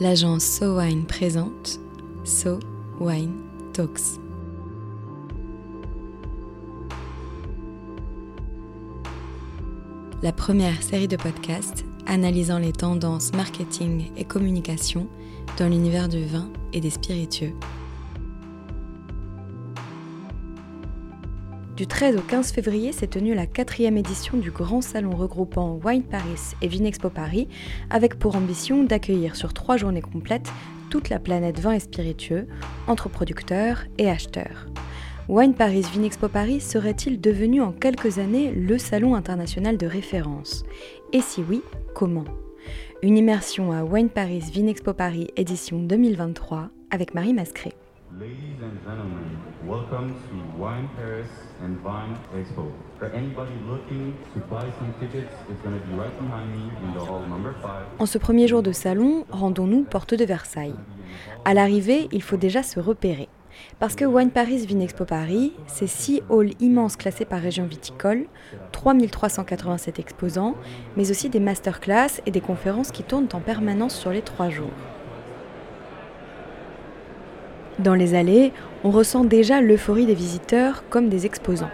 l'agence So Wine présente So Wine Talks. La première série de podcasts analysant les tendances marketing et communication dans l'univers du vin et des spiritueux. Du 13 au 15 février s'est tenue la quatrième édition du grand salon regroupant Wine Paris et Vinexpo Paris, avec pour ambition d'accueillir sur trois journées complètes toute la planète vin et spiritueux, entre producteurs et acheteurs. Wine Paris Vinexpo Paris serait-il devenu en quelques années le salon international de référence? Et si oui, comment? Une immersion à Wine Paris Vinexpo Paris édition 2023 avec Marie Mascret. Ladies and gentlemen, welcome to Wine Paris and Vine Expo. For anybody looking to buy some tickets, it's going to be right behind me in the hall number 5. En ce premier jour de salon, rendons-nous porte de Versailles. À l'arrivée, il faut déjà se repérer. Parce que Wine Paris Vine Expo Paris, c'est six halls immenses classés par région viticole, 3387 exposants, mais aussi des masterclass et des conférences qui tournent en permanence sur les trois jours. Dans les allées, on ressent déjà l'euphorie des visiteurs comme des exposants.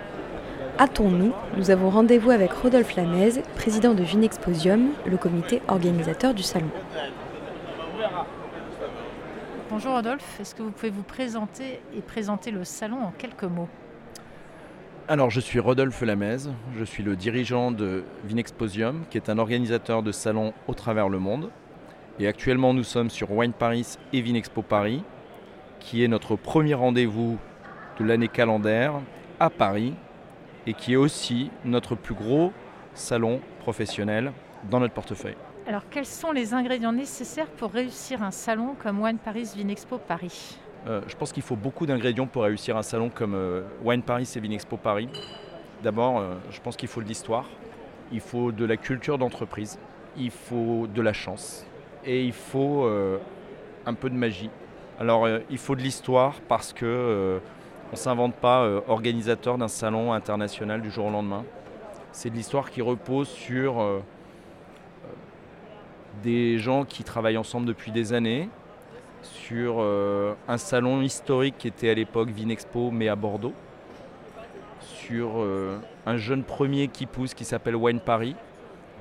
Hâtons-nous, nous avons rendez-vous avec Rodolphe Lamaise, président de Vinexposium, le comité organisateur du salon. Bonjour Rodolphe, est-ce que vous pouvez vous présenter et présenter le salon en quelques mots? Alors, je suis Rodolphe Lamaise, je suis le dirigeant de Vinexposium, qui est un organisateur de salons au travers le monde. Et actuellement, nous sommes sur Wine Paris et Vinexpo Paris, qui est notre premier rendez-vous de l'année calendaire à Paris et qui est aussi notre plus gros salon professionnel dans notre portefeuille. Alors quels sont les ingrédients nécessaires pour réussir un salon comme Wine Paris Vinexpo Paris? Euh, Je pense qu'il faut beaucoup d'ingrédients pour réussir un salon comme euh, Wine Paris et Vinexpo Paris. D'abord, euh, je pense qu'il faut de l'histoire, il faut de la culture d'entreprise, il faut de la chance et il faut un peu de magie. Alors euh, il faut de l'histoire parce que euh, ne s'invente pas euh, organisateur d'un salon international du jour au lendemain. C'est de l'histoire qui repose sur des gens qui travaillent ensemble depuis des années, sur un salon historique qui était à l'époque Vinexpo mais à Bordeaux, sur un jeune premier qui pousse qui s'appelle Wine Paris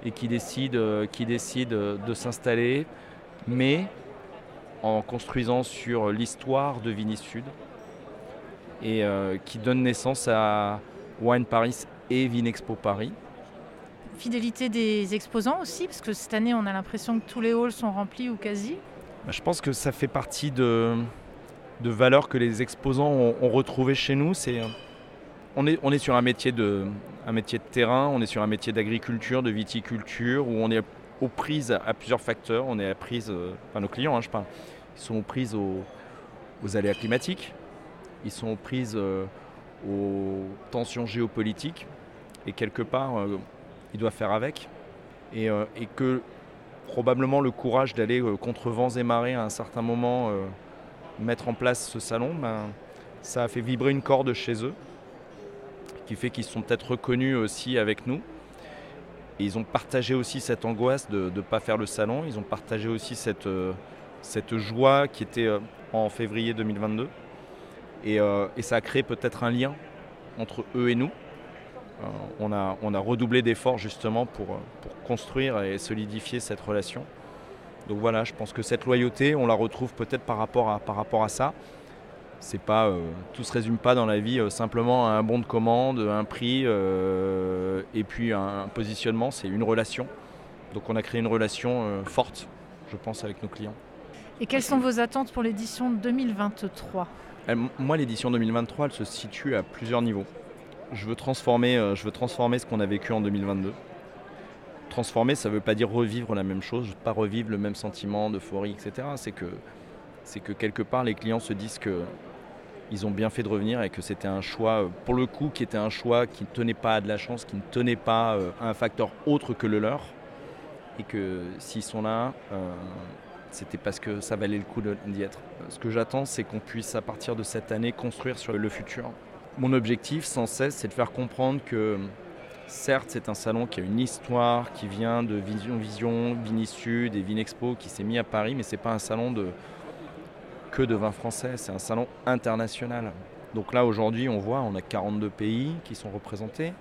et qui décide de s'installer, mais en construisant sur l'histoire de Vini Sud et euh, qui donne naissance à Wine Paris et Vinexpo Paris. Fidélité des exposants aussi, parce que cette année on a l'impression que tous les halls sont remplis ou quasi. Bah, je pense que ça fait partie de, de valeurs que les exposants ont, ont retrouvées chez nous. C'est, on, est, on est sur un métier, de, un métier de terrain, on est sur un métier d'agriculture, de viticulture, où on est aux prises à plusieurs facteurs. On est à prise, euh, enfin nos clients, hein, je parle, ils sont aux prises aux, aléas climatiques, ils sont aux prises euh, aux tensions géopolitiques, et quelque part, euh, ils doivent faire avec. Et, que probablement le courage d'aller contre vents et marées à un certain moment, mettre en place ce salon, ben, ça a fait vibrer une corde chez eux, qui fait qu'ils sont peut-être reconnus aussi avec nous. Et ils ont partagé aussi cette angoisse de ne pas faire le salon. Ils ont partagé aussi cette, euh, cette joie qui était euh, en février 2022. Euh, et, ça a créé peut-être un lien entre eux et nous. on, a, on a redoublé d'efforts justement pour, pour construire et solidifier cette relation. Donc voilà, je pense que cette loyauté, on la retrouve peut-être par par rapport à ça c'est pas euh, tout se résume pas dans la vie euh, simplement à un bon de commande, un prix euh, et puis un, positionnement, c'est une relation. Donc on a créé une relation forte, je pense, avec nos clients. Et quelles sont vos attentes pour l'édition 2023 Moi, l'édition 2023, elle se situe à plusieurs niveaux. Je veux transformer, je veux transformer ce qu'on a vécu en 2022. Transformer, ça ne veut pas dire revivre la même chose, pas revivre le même sentiment d'euphorie, etc. C'est que, c'est que quelque part, les clients se disent que ils ont bien fait de revenir et que c'était un choix, euh, pour le coup, qui était un choix qui ne tenait pas à de la chance, qui ne tenait pas euh, à un facteur autre que le leur. Et que s'ils sont là, euh, c'était parce que ça valait le coup d'y être. Ce que j'attends, c'est qu'on puisse, à partir de cette année, construire sur le futur. Mon objectif, sans cesse, c'est de faire comprendre que Certes, c'est un salon qui a une histoire, qui vient de Vision Vision, Vinisud et Vinexpo, qui s'est mis à Paris, mais ce n'est pas un salon de, que de vin français, c'est un salon international. Donc là, aujourd'hui, on voit, on a 42 pays qui sont représentés.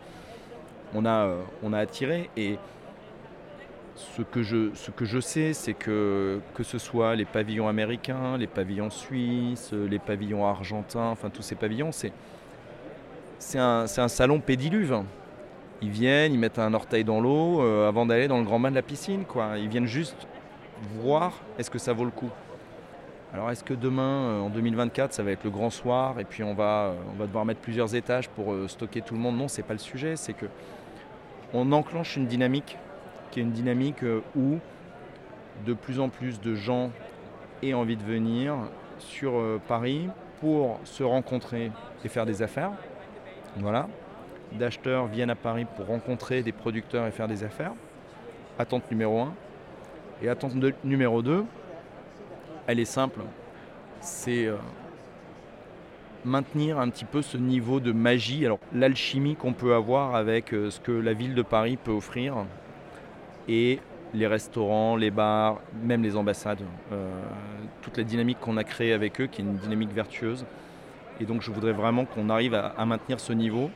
On a, euh, on a attiré et ce que je, ce que je sais, c'est que que ce soit les pavillons américains, les pavillons suisses, les pavillons argentins, enfin tous ces pavillons, c'est, c'est, un, salon pédiluve. Ils viennent, ils mettent un orteil dans l'eau euh, avant d'aller dans le grand bain de la piscine. Quoi. Ils viennent juste voir est-ce que ça vaut le coup. Alors est-ce que demain, euh, en 2024, ça va être le grand soir et puis on va, euh, devoir mettre plusieurs étages pour stocker tout le monde? Non, c'est pas le sujet. C'est que on enclenche une dynamique qui est une dynamique euh, où de plus en plus de gens aient envie de venir sur euh, Paris pour se rencontrer et faire des affaires. Voilà. D'acheteurs viennent à Paris pour rencontrer des producteurs et faire des affaires. Attente numéro 1. Et attente numéro 2, elle est simple. C'est euh, maintenir un petit peu ce niveau de magie. Alors l'alchimie qu'on peut avoir avec ce que la ville de Paris peut offrir et les restaurants, les bars, même les ambassades, euh, toute la dynamique qu'on a créée avec eux, qui est une dynamique vertueuse. Et donc je voudrais vraiment qu'on arrive à, maintenir ce niveau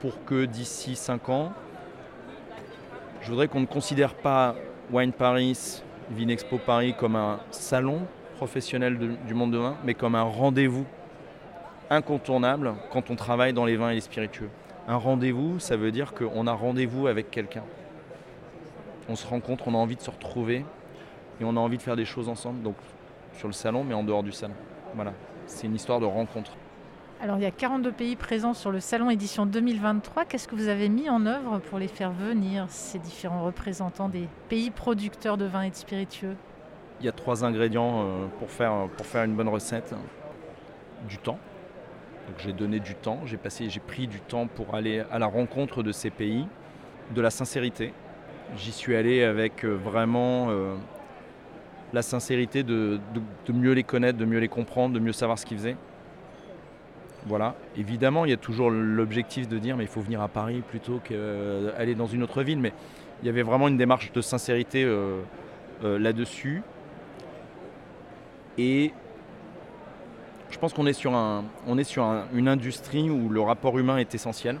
pour que d'ici 5 ans, je voudrais qu'on ne considère pas Wine Paris, Vinexpo Paris comme un salon professionnel du monde de vin, mais comme un rendez-vous incontournable quand on travaille dans les vins et les spiritueux. Un rendez-vous, ça veut dire qu'on a rendez-vous avec quelqu'un on se rencontre, on a envie de se retrouver et on a envie de faire des choses ensemble. Donc sur le salon, mais en dehors du salon. Voilà, c'est une histoire de rencontre. Alors il y a 42 pays présents sur le salon édition 2023. Qu'est-ce que vous avez mis en œuvre pour les faire venir, ces différents représentants des pays producteurs de vins et de spiritueux? Il y a trois ingrédients euh, pour faire, une bonne recette. Du temps. J'ai donné du temps, j'ai passé, j'ai pris du temps pour aller à la rencontre de ces pays, de la sincérité, J'y suis allé avec euh, vraiment euh, la sincérité de, mieux les connaître, de mieux les comprendre, de mieux savoir ce qu'ils faisaient. Voilà. Évidemment, il y a toujours l'objectif de dire mais il faut venir à Paris plutôt qu'aller dans une autre ville. Mais il y avait vraiment une démarche de sincérité euh, là-dessus. Et je pense qu'on est sur, un, on est sur une industrie où le rapport humain est essentiel.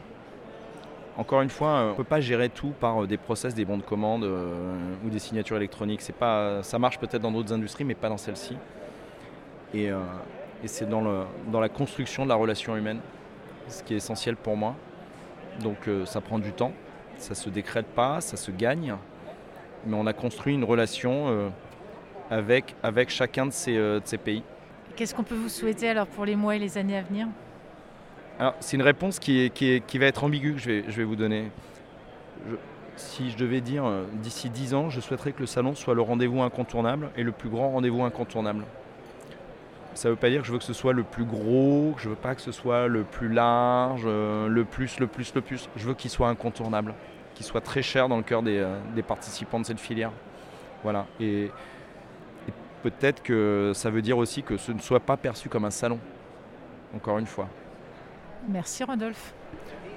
Encore une fois, euh, on ne peut pas gérer tout par euh, des process, des bons de commande euh, ou des signatures électroniques. C'est pas, ça marche peut-être dans d'autres industries, mais pas dans celle-ci. Et, c'est dans, dans la construction de la relation humaine, ce qui est essentiel pour moi. Donc ça prend du temps, ça ne se décrète pas, ça se gagne, mais on a construit une relation avec, avec chacun de ces, de ces pays. Qu'est-ce qu'on peut vous souhaiter alors pour les mois et les années à venir? C'est une réponse qui, va être ambiguë que je vais, vous donner. si je devais dire euh, d'ici 10 ans, je souhaiterais que le salon soit le rendez-vous incontournable et le plus grand rendez-vous incontournable. Ça ne veut pas dire que je veux que ce soit le plus gros, que je veux pas que ce soit le plus large, euh, le plus, le plus, le plus. Je veux qu'il soit incontournable, qu'il soit très cher dans le cœur des, euh, participants de cette filière. Voilà. et peut-être que ça veut dire aussi que ce ne soit pas perçu comme un salon. Encore une fois. Merci Rodolphe.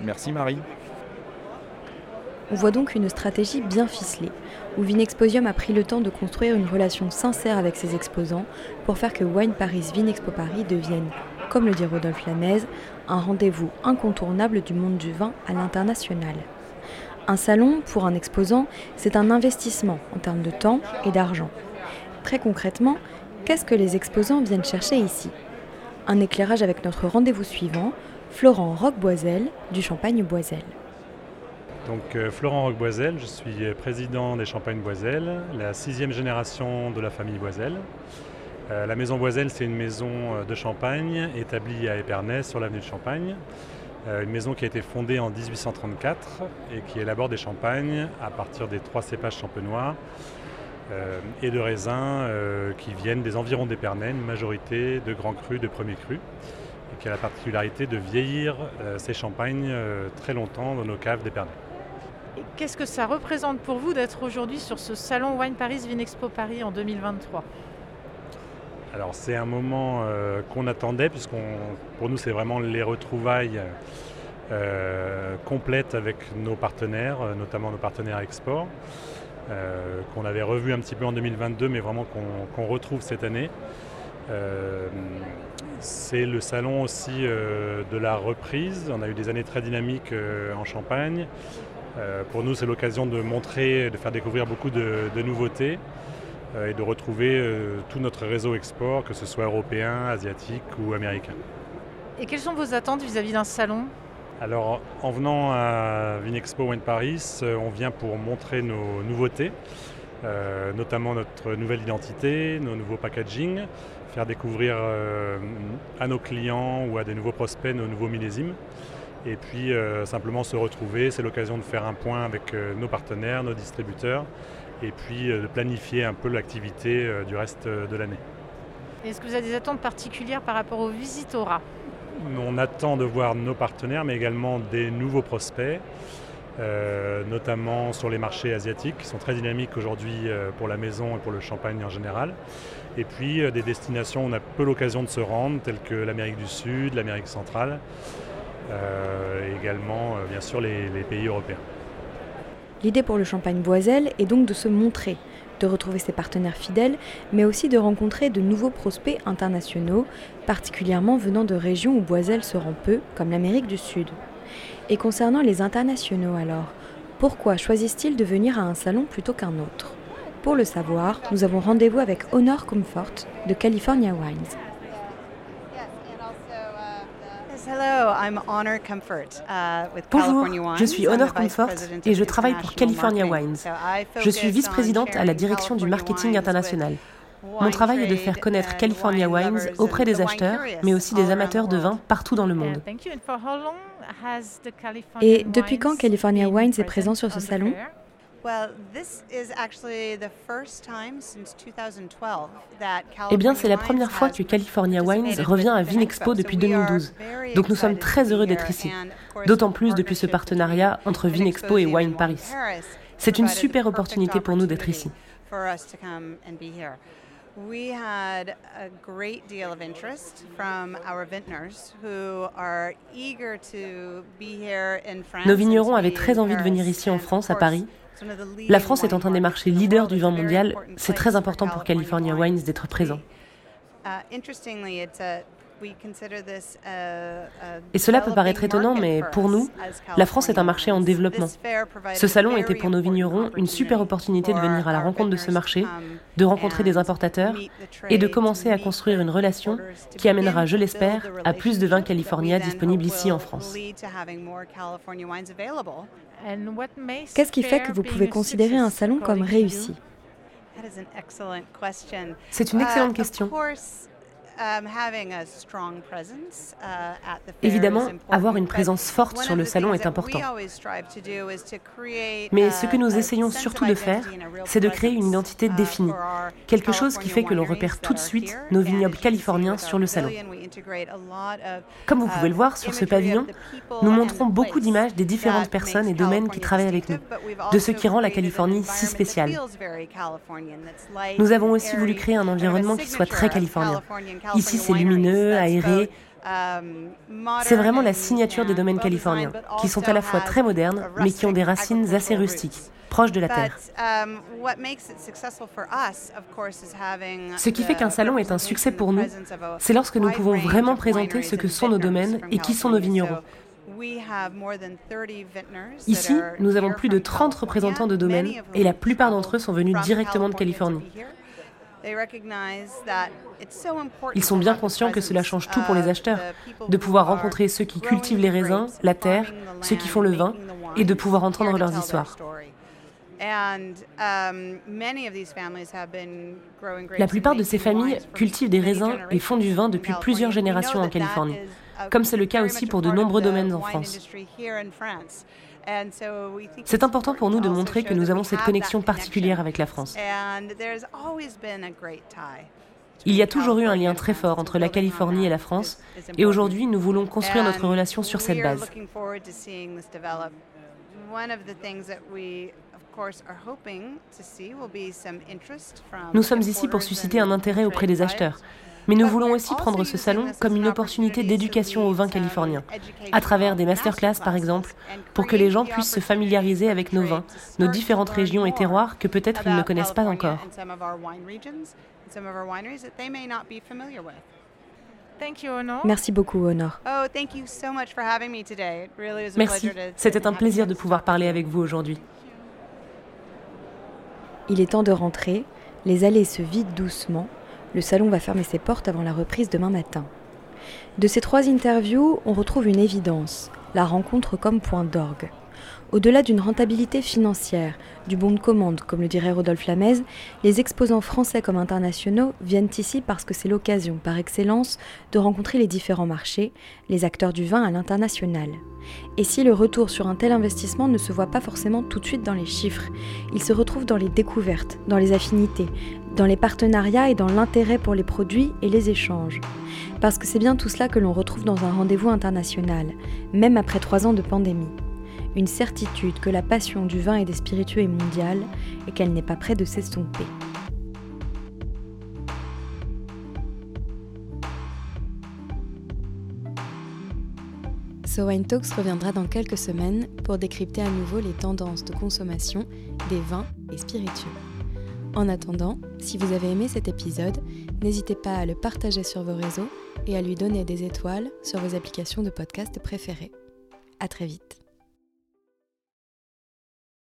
Merci Marie. On voit donc une stratégie bien ficelée, où Vinexposium a pris le temps de construire une relation sincère avec ses exposants pour faire que Wine Paris Vinexpo Paris devienne, comme le dit Rodolphe Lamaise, un rendez-vous incontournable du monde du vin à l'international. Un salon, pour un exposant, c'est un investissement en termes de temps et d'argent. Très concrètement, qu'est-ce que les exposants viennent chercher ici? Un éclairage avec notre rendez-vous suivant, Florent Roqueboisel du Champagne Boisel. Donc euh, Florent Roqueboisel, je suis président des Champagnes Boisel, la sixième génération de la famille Boisel. Euh, la maison Boisel, c'est une maison euh, de champagne établie à Épernay sur l'avenue de Champagne. une maison qui a été fondée en 1834 et qui élabore des champagnes à partir des trois cépages champenois et de raisins qui viennent des environs d'Épernay, une majorité de grands crus, de premiers crus qui a la particularité de vieillir ces champagnes très longtemps dans nos caves d'Épernay. Qu'est-ce que ça représente pour vous d'être aujourd'hui sur ce salon Wine Paris Vinexpo Paris en 2023 alors c'est un moment euh, qu'on attendait puisqu'on pour nous c'est vraiment les retrouvailles complète avec nos partenaires, notamment nos partenaires export, qu'on avait revu un petit peu en 2022, mais vraiment qu'on retrouve cette année. c'est le salon aussi de la reprise. On a eu des années très dynamiques en Champagne. Pour nous, c'est l'occasion de montrer, de faire découvrir beaucoup de nouveautés. Euh, et de retrouver euh, tout notre réseau export, que ce soit européen, asiatique ou américain. Et quelles sont vos attentes vis-à-vis d'un salon? Alors, en venant à Vinexpo Wine Paris, euh, on vient pour montrer nos nouveautés, notamment notre nouvelle identité, nos nouveaux packaging, faire découvrir à nos clients ou à des nouveaux prospects nos nouveaux millésimes. Et puis simplement se retrouver, c'est l'occasion de faire un point avec nos partenaires, nos distributeurs, et puis euh, de planifier un peu l'activité euh, du reste euh, de l'année. Est-ce que vous avez des attentes particulières par rapport aux visites On attend de voir nos partenaires, mais également des nouveaux prospects, notamment sur les marchés asiatiques, qui sont très dynamiques aujourd'hui pour la maison et pour le champagne en général. Et puis des destinations où on a peu l'occasion de se rendre, telles que l'Amérique du Sud, l'Amérique centrale, également bien sûr les pays européens. L'idée pour le Champagne Boiselle est donc de se montrer, de retrouver ses partenaires fidèles, mais aussi de rencontrer de nouveaux prospects internationaux, particulièrement venant de régions où Boiselle se rend peu, comme l'Amérique du Sud. Et concernant les internationaux alors, pourquoi choisissent-ils de venir à un salon plutôt qu'un autre? Pour le savoir, nous avons rendez-vous avec Honor Comfort de California Wines. Bonjour, je suis Honor Comfort et je travaille pour California Wines. Je suis vice-présidente à la direction du marketing international. Mon travail est de faire connaître California Wines auprès des acheteurs, mais aussi des amateurs de vin partout dans le monde. Et depuis quand California Wines est présent sur ce salon eh bien, c'est la première fois que California Wines revient à Vinexpo depuis 2012. Donc nous sommes très heureux d'être ici. D'autant plus depuis ce partenariat entre Vinexpo et Wine Paris. C'est une super opportunité pour nous d'être ici. Nos vignerons avaient très envie de venir ici en France, à Paris, la France étant un des marchés leaders du vin mondial, c'est très important pour California Wines d'être présent. Et cela peut paraître étonnant, mais pour nous, la France est un marché en développement. Ce salon était pour nos vignerons une super opportunité de venir à la rencontre de ce marché, de rencontrer des importateurs et de commencer à construire une relation qui amènera, je l'espère, à plus de vins California disponibles ici en France. Qu'est-ce qui fait que vous pouvez considérer un salon comme réussi? C'est une excellente question. Um, uh, Évidemment, avoir une présence forte sur le salon est important. Mais ce que nous essayons surtout de faire, c'est de créer une identité uh, définie, quelque chose qui fait que l'on repère tout de suite nos vignobles californiens sur le salon. Comme vous pouvez le voir sur ce pavillon, nous montrons beaucoup d'images des différentes personnes et domaines qui travaillent avec nous, de ce qui rend la Californie si spéciale. Nous avons aussi voulu créer un environnement qui soit très californien, Ici, c'est lumineux, aéré. C'est vraiment la signature des domaines californiens, qui sont à la fois très modernes, mais qui ont des racines assez rustiques, proches de la terre. Ce qui fait qu'un salon est un succès pour nous, c'est lorsque nous pouvons vraiment présenter ce que sont nos domaines et qui sont nos vignerons. Ici, nous avons plus de 30 représentants de domaines et la plupart d'entre eux sont venus directement de Californie. Ils sont bien conscients que cela change tout pour les acheteurs, de pouvoir rencontrer ceux qui cultivent les raisins, la terre, ceux qui font le vin, et de pouvoir entendre leurs histoires. Um, la plupart de ces familles cultivent des raisins et font du vin depuis plusieurs générations en Californie, comme c'est le cas aussi pour de nombreux domaines en France. C'est important pour nous de montrer que nous avons cette connexion particulière avec la France. Il y a toujours eu un lien très fort entre la Californie et la France, et aujourd'hui nous voulons construire notre relation sur cette base. Nous sommes ici pour susciter un intérêt auprès des acheteurs. Mais nous voulons aussi prendre ce salon comme une opportunité d'éducation au vin californien, à travers des masterclass par exemple, pour que les gens puissent se familiariser avec nos vins, nos différentes régions et terroirs que peut-être ils ne connaissent pas encore. Merci beaucoup, Honor. Merci. C'était un plaisir de pouvoir parler avec vous aujourd'hui. Il est temps de rentrer. Les allées se vident doucement. Le salon va fermer ses portes avant la reprise demain matin. De ces trois interviews, on retrouve une évidence, la rencontre comme point d'orgue. Au-delà d'une rentabilité financière, du bon de commande, comme le dirait Rodolphe Lamez, les exposants français comme internationaux viennent ici parce que c'est l'occasion, par excellence, de rencontrer les différents marchés, les acteurs du vin à l'international. Et si le retour sur un tel investissement ne se voit pas forcément tout de suite dans les chiffres, il se retrouve dans les découvertes, dans les affinités, dans les partenariats et dans l'intérêt pour les produits et les échanges. Parce que c'est bien tout cela que l'on retrouve dans un rendez-vous international, même après trois ans de pandémie une certitude que la passion du vin et des spiritueux est mondiale et qu'elle n'est pas près de s'estomper. So Wine Talks reviendra dans quelques semaines pour décrypter à nouveau les tendances de consommation des vins et spiritueux. En attendant, si vous avez aimé cet épisode, n'hésitez pas à le partager sur vos réseaux et à lui donner des étoiles sur vos applications de podcast préférées. À très vite.